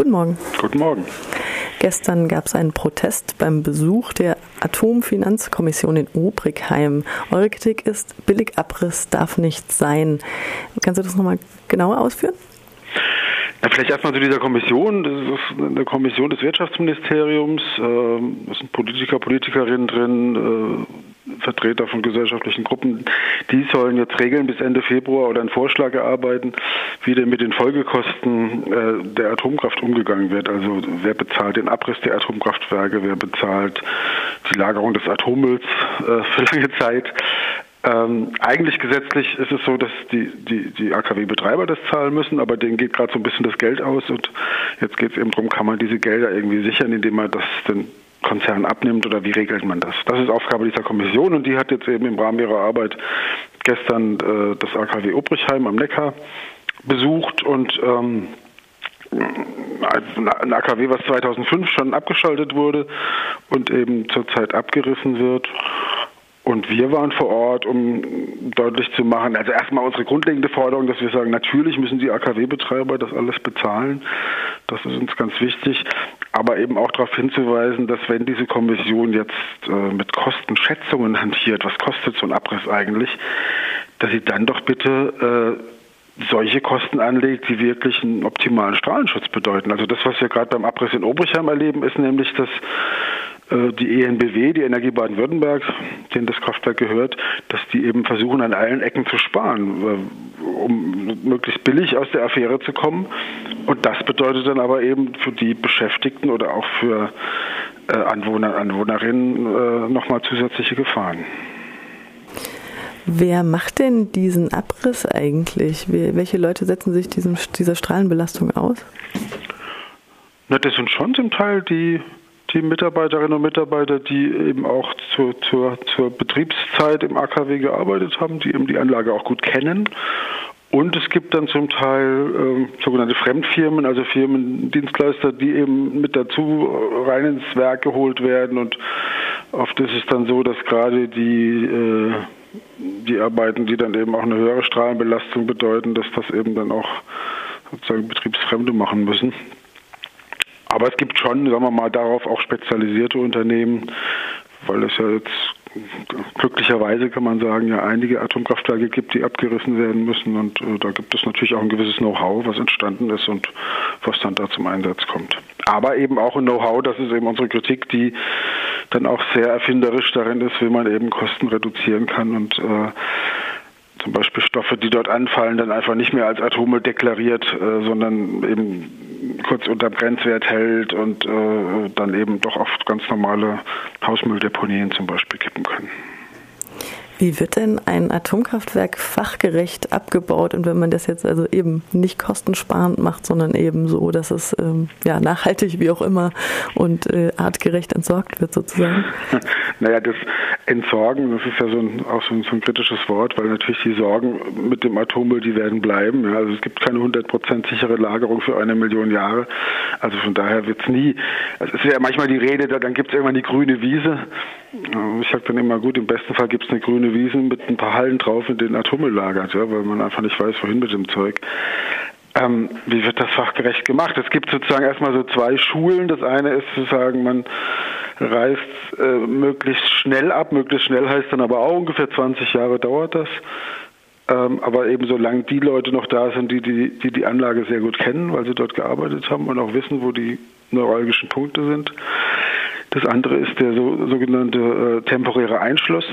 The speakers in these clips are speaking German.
Guten Morgen. Guten Morgen. Gestern gab es einen Protest beim Besuch der Atomfinanzkommission in Obrigheim. Eure Kritik ist, Billigabriss darf nicht sein. Kannst du das nochmal genauer ausführen? Ja, vielleicht erstmal zu dieser Kommission. Das ist eine Kommission des Wirtschaftsministeriums. Ähm, da sind Politiker, Politikerinnen drin, äh, Vertreter von gesellschaftlichen Gruppen. Die sollen jetzt regeln bis Ende Februar oder einen Vorschlag erarbeiten, wie denn mit den Folgekosten äh, der Atomkraft umgegangen wird. Also wer bezahlt den Abriss der Atomkraftwerke, wer bezahlt die Lagerung des Atommülls äh, für lange Zeit. Ähm, eigentlich gesetzlich ist es so, dass die, die, die AKW-Betreiber das zahlen müssen, aber denen geht gerade so ein bisschen das Geld aus und jetzt geht es eben darum, kann man diese Gelder irgendwie sichern, indem man das den Konzern abnimmt oder wie regelt man das? Das ist Aufgabe dieser Kommission und die hat jetzt eben im Rahmen ihrer Arbeit gestern äh, das AKW Obrichheim am Neckar besucht und ähm, ein AKW, was 2005 schon abgeschaltet wurde und eben zurzeit abgerissen wird. Und wir waren vor Ort, um deutlich zu machen, also erstmal unsere grundlegende Forderung, dass wir sagen, natürlich müssen die AKW-Betreiber das alles bezahlen. Das ist uns ganz wichtig. Aber eben auch darauf hinzuweisen, dass wenn diese Kommission jetzt äh, mit Kostenschätzungen hantiert, was kostet so ein Abriss eigentlich, dass sie dann doch bitte äh, solche Kosten anlegt, die wirklich einen optimalen Strahlenschutz bedeuten. Also das, was wir gerade beim Abriss in Obrichheim erleben, ist nämlich, dass die ENBW, die Energie Baden-Württemberg, denen das Kraftwerk gehört, dass die eben versuchen, an allen Ecken zu sparen, äh, um möglichst billig aus der Affäre zu kommen. Und das bedeutet dann aber eben für die Beschäftigten oder auch für äh, Anwohner, Anwohnerinnen nochmal zusätzliche Gefahren. Wer macht denn diesen Abriss eigentlich? Welche Leute setzen sich diesem, dieser Strahlenbelastung aus? Na, das sind schon zum Teil die die Mitarbeiterinnen und Mitarbeiter, die eben auch zur, zur, zur Betriebszeit im AKW gearbeitet haben, die eben die Anlage auch gut kennen. Und es gibt dann zum Teil äh, sogenannte Fremdfirmen, also Firmen, Dienstleister, die eben mit dazu rein ins Werk geholt werden. Und oft ist es dann so, dass gerade die, äh, die Arbeiten, die dann eben auch eine höhere Strahlenbelastung bedeuten, dass das eben dann auch sozusagen Betriebsfremde machen müssen. Aber es gibt schon, sagen wir mal, darauf auch spezialisierte Unternehmen, weil es ja jetzt glücklicherweise kann man sagen, ja einige Atomkraftwerke gibt, die abgerissen werden müssen und äh, da gibt es natürlich auch ein gewisses Know-how, was entstanden ist und was dann da zum Einsatz kommt. Aber eben auch ein Know-how, das ist eben unsere Kritik, die dann auch sehr erfinderisch darin ist, wie man eben Kosten reduzieren kann und äh, zum Beispiel Stoffe, die dort anfallen, dann einfach nicht mehr als Atome deklariert, äh, sondern eben kurz unter Grenzwert hält und äh, dann eben doch auf ganz normale Hausmülldeponien zum Beispiel kippen können. Wie wird denn ein Atomkraftwerk fachgerecht abgebaut und wenn man das jetzt also eben nicht kostensparend macht, sondern eben so, dass es ähm, ja nachhaltig wie auch immer und äh, artgerecht entsorgt wird sozusagen? Naja, das Entsorgen, das ist ja so ein, auch so ein, so ein, kritisches Wort, weil natürlich die Sorgen mit dem Atommüll, die werden bleiben. Ja. Also es gibt keine 100% sichere Lagerung für eine Million Jahre. Also von daher wird es nie, es ist ja manchmal die Rede, dann gibt es irgendwann die grüne Wiese. Ich sage dann immer, gut, im besten Fall gibt es eine grüne Wiesen mit ein paar Hallen drauf, in denen Atommüll lagert, ja, weil man einfach nicht weiß, wohin mit dem Zeug. Ähm, wie wird das fachgerecht gemacht? Es gibt sozusagen erstmal so zwei Schulen. Das eine ist zu sagen, man reißt äh, möglichst schnell ab. Möglichst schnell heißt dann aber auch ungefähr 20 Jahre dauert das. Ähm, aber eben solange die Leute noch da sind, die die, die die Anlage sehr gut kennen, weil sie dort gearbeitet haben und auch wissen, wo die neuralgischen Punkte sind. Das andere ist der so, sogenannte äh, temporäre Einschluss.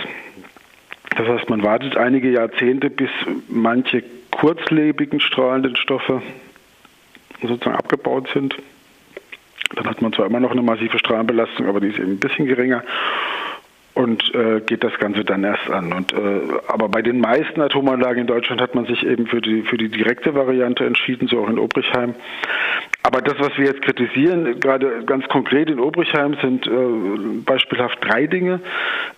Das heißt, man wartet einige Jahrzehnte, bis manche kurzlebigen strahlenden Stoffe sozusagen abgebaut sind. Dann hat man zwar immer noch eine massive Strahlenbelastung, aber die ist eben ein bisschen geringer und äh, geht das Ganze dann erst an. Und, äh, aber bei den meisten Atomanlagen in Deutschland hat man sich eben für die, für die direkte Variante entschieden, so auch in Obrichheim. Aber das, was wir jetzt kritisieren, gerade ganz konkret in Obrichheim, sind äh, beispielhaft drei Dinge.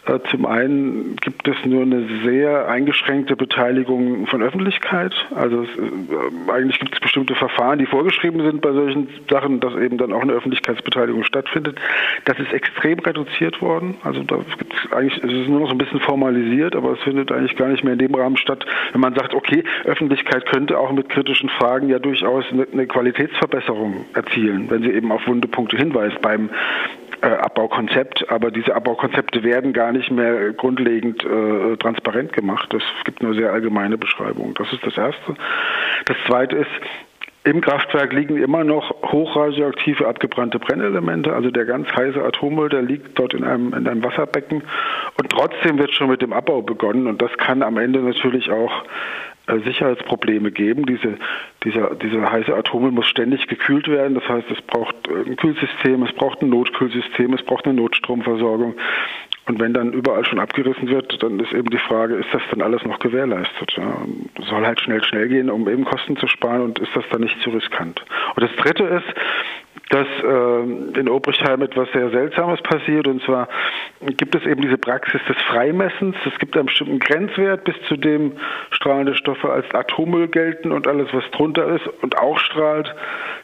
Äh, zum einen gibt es nur eine sehr eingeschränkte Beteiligung von Öffentlichkeit. Also es, äh, eigentlich gibt es bestimmte Verfahren, die vorgeschrieben sind bei solchen Sachen, dass eben dann auch eine Öffentlichkeitsbeteiligung stattfindet. Das ist extrem reduziert worden. Also da es eigentlich, es ist nur noch so ein bisschen formalisiert, aber es findet eigentlich gar nicht mehr in dem Rahmen statt, wenn man sagt, okay, Öffentlichkeit könnte auch mit kritischen Fragen ja durchaus eine, Qualitätsverbesserung erzielen, wenn sie eben auf wunde Punkte hinweist beim äh, Abbaukonzept, aber diese Abbaukonzepte werden gar nicht mehr grundlegend äh, transparent gemacht. Es gibt nur sehr allgemeine Beschreibungen. Das ist das Erste. Das Zweite ist, im Kraftwerk liegen immer noch hochradioaktive abgebrannte Brennelemente, also der ganz heiße Atommüll, der liegt dort in einem, in einem Wasserbecken und trotzdem wird schon mit dem Abbau begonnen und das kann am Ende natürlich auch äh, Sicherheitsprobleme geben. Diese, dieser, dieser heiße Atommüll muss ständig gekühlt werden. Das heißt, es braucht ein Kühlsystem, es braucht ein Notkühlsystem, es braucht eine Notstromversorgung. Und wenn dann überall schon abgerissen wird, dann ist eben die Frage, ist das dann alles noch gewährleistet? Ja? Soll halt schnell, schnell gehen, um eben Kosten zu sparen und ist das dann nicht zu riskant? Und das Dritte ist, dass äh, in Obrichheim etwas sehr Seltsames passiert. Und zwar gibt es eben diese Praxis des Freimessens. Es gibt einen bestimmten Grenzwert, bis zu dem strahlende Stoffe als Atommüll gelten und alles, was drunter ist und auch strahlt,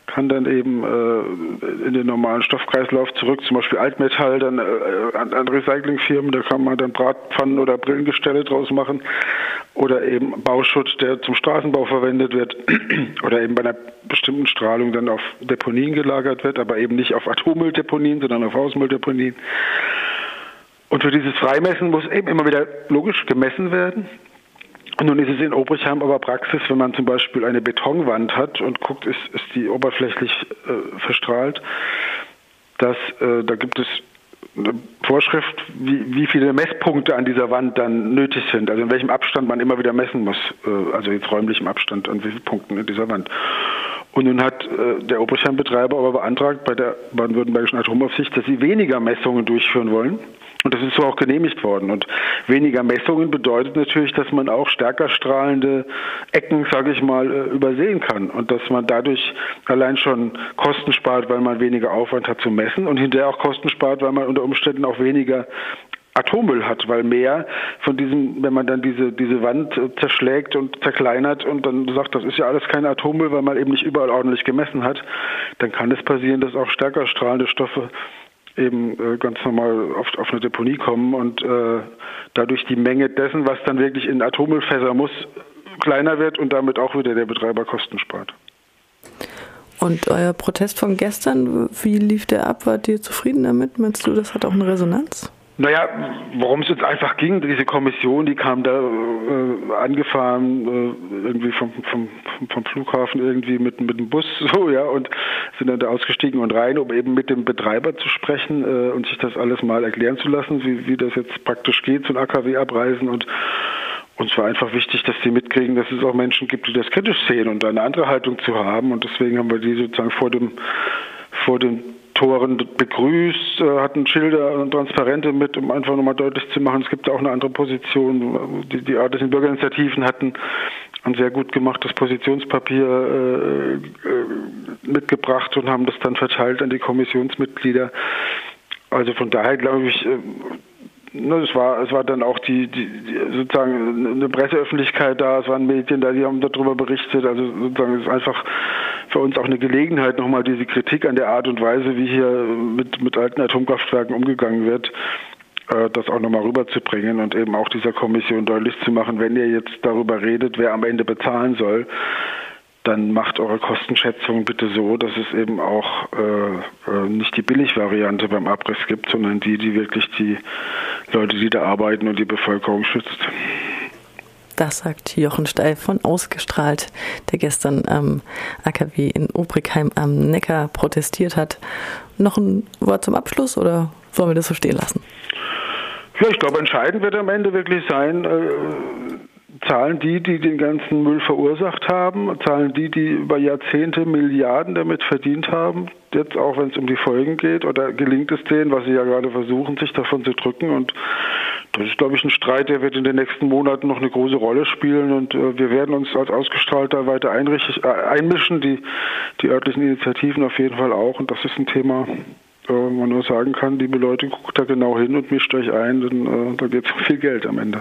kann dann eben äh, in den normalen Stoffkreislauf zurück, zum Beispiel Altmetall, dann äh, an, an Recyclingfirmen, da kann man dann Bratpfannen oder Brillengestelle draus machen oder eben Bauschutt, der zum Straßenbau verwendet wird oder eben bei einer bestimmten Strahlung dann auf Deponien gelagert wird, aber eben nicht auf Atommülldeponien, sondern auf Hausmülldeponien. Und für dieses Freimessen muss eben immer wieder logisch gemessen werden. Und nun ist es in Obrichheim aber Praxis, wenn man zum Beispiel eine Betonwand hat und guckt, ist, ist die oberflächlich äh, verstrahlt, dass äh, da gibt es eine Vorschrift, wie, wie viele Messpunkte an dieser Wand dann nötig sind, also in welchem Abstand man immer wieder messen muss, äh, also jetzt räumlichem Abstand an wie vielen Punkten in dieser Wand. Und nun hat äh, der Obrichheim-Betreiber aber beantragt bei der baden-württembergischen Atomaufsicht, dass sie weniger Messungen durchführen wollen. Und das ist so auch genehmigt worden. Und weniger Messungen bedeutet natürlich, dass man auch stärker strahlende Ecken, sage ich mal, äh, übersehen kann. Und dass man dadurch allein schon Kosten spart, weil man weniger Aufwand hat zu messen und hinterher auch Kosten spart, weil man unter Umständen auch weniger Atommüll hat, weil mehr von diesem, wenn man dann diese, diese Wand äh, zerschlägt und zerkleinert und dann sagt, das ist ja alles kein Atommüll, weil man eben nicht überall ordentlich gemessen hat, dann kann es passieren, dass auch stärker strahlende Stoffe eben äh, ganz normal oft auf eine Deponie kommen und äh, dadurch die Menge dessen, was dann wirklich in Atommüllfässer muss, kleiner wird und damit auch wieder der Betreiber Kosten spart. Und euer Protest von gestern, wie lief der ab? Wart ihr zufrieden damit? Meinst du, das hat auch eine Resonanz? Naja, worum es uns einfach ging, diese Kommission, die kam da äh, angefahren, äh, irgendwie vom, vom, vom Flughafen irgendwie mit, mit dem Bus, so, ja, und sind dann da ausgestiegen und rein, um eben mit dem Betreiber zu sprechen äh, und sich das alles mal erklären zu lassen, wie, wie das jetzt praktisch geht, so ein AKW abreisen und uns war einfach wichtig, dass sie mitkriegen, dass es auch Menschen gibt, die das kritisch sehen und eine andere Haltung zu haben. Und deswegen haben wir die sozusagen vor dem, vor dem Toren begrüßt, äh, hatten Schilder und Transparente mit, um einfach nochmal deutlich zu machen, es gibt auch eine andere Position. Die, die örtlichen Bürgerinitiativen hatten ein sehr gut gemachtes Positionspapier äh, äh, mitgebracht und haben das dann verteilt an die Kommissionsmitglieder. Also von daher glaube ich, äh, ne, es war es war dann auch die, die, die, sozusagen eine Presseöffentlichkeit da, es waren Medien da, die haben darüber berichtet. Also sozusagen es ist einfach für uns auch eine Gelegenheit, nochmal diese Kritik an der Art und Weise, wie hier mit, mit alten Atomkraftwerken umgegangen wird, äh, das auch nochmal rüberzubringen und eben auch dieser Kommission deutlich zu machen, wenn ihr jetzt darüber redet, wer am Ende bezahlen soll, dann macht eure Kostenschätzung bitte so, dass es eben auch äh, äh nicht die Billigvariante beim Abriss gibt, sondern die, die wirklich die Leute, die da arbeiten und die Bevölkerung schützt. Das sagt Jochen Steil von Ausgestrahlt, der gestern am AKW in Obrigheim am Neckar protestiert hat. Noch ein Wort zum Abschluss oder sollen wir das so stehen lassen? Ja, ich glaube, entscheidend wird am Ende wirklich sein, äh, zahlen die, die den ganzen Müll verursacht haben, zahlen die, die über Jahrzehnte Milliarden damit verdient haben, jetzt auch wenn es um die Folgen geht, oder gelingt es denen, was sie ja gerade versuchen, sich davon zu drücken und das ist, glaube ich, ein Streit, der wird in den nächsten Monaten noch eine große Rolle spielen und äh, wir werden uns als Ausgestalter weiter äh, einmischen, die, die örtlichen Initiativen auf jeden Fall auch und das ist ein Thema, äh, man nur sagen kann, liebe Leute, guckt da genau hin und mischt euch ein, denn äh, da geht es viel Geld am Ende.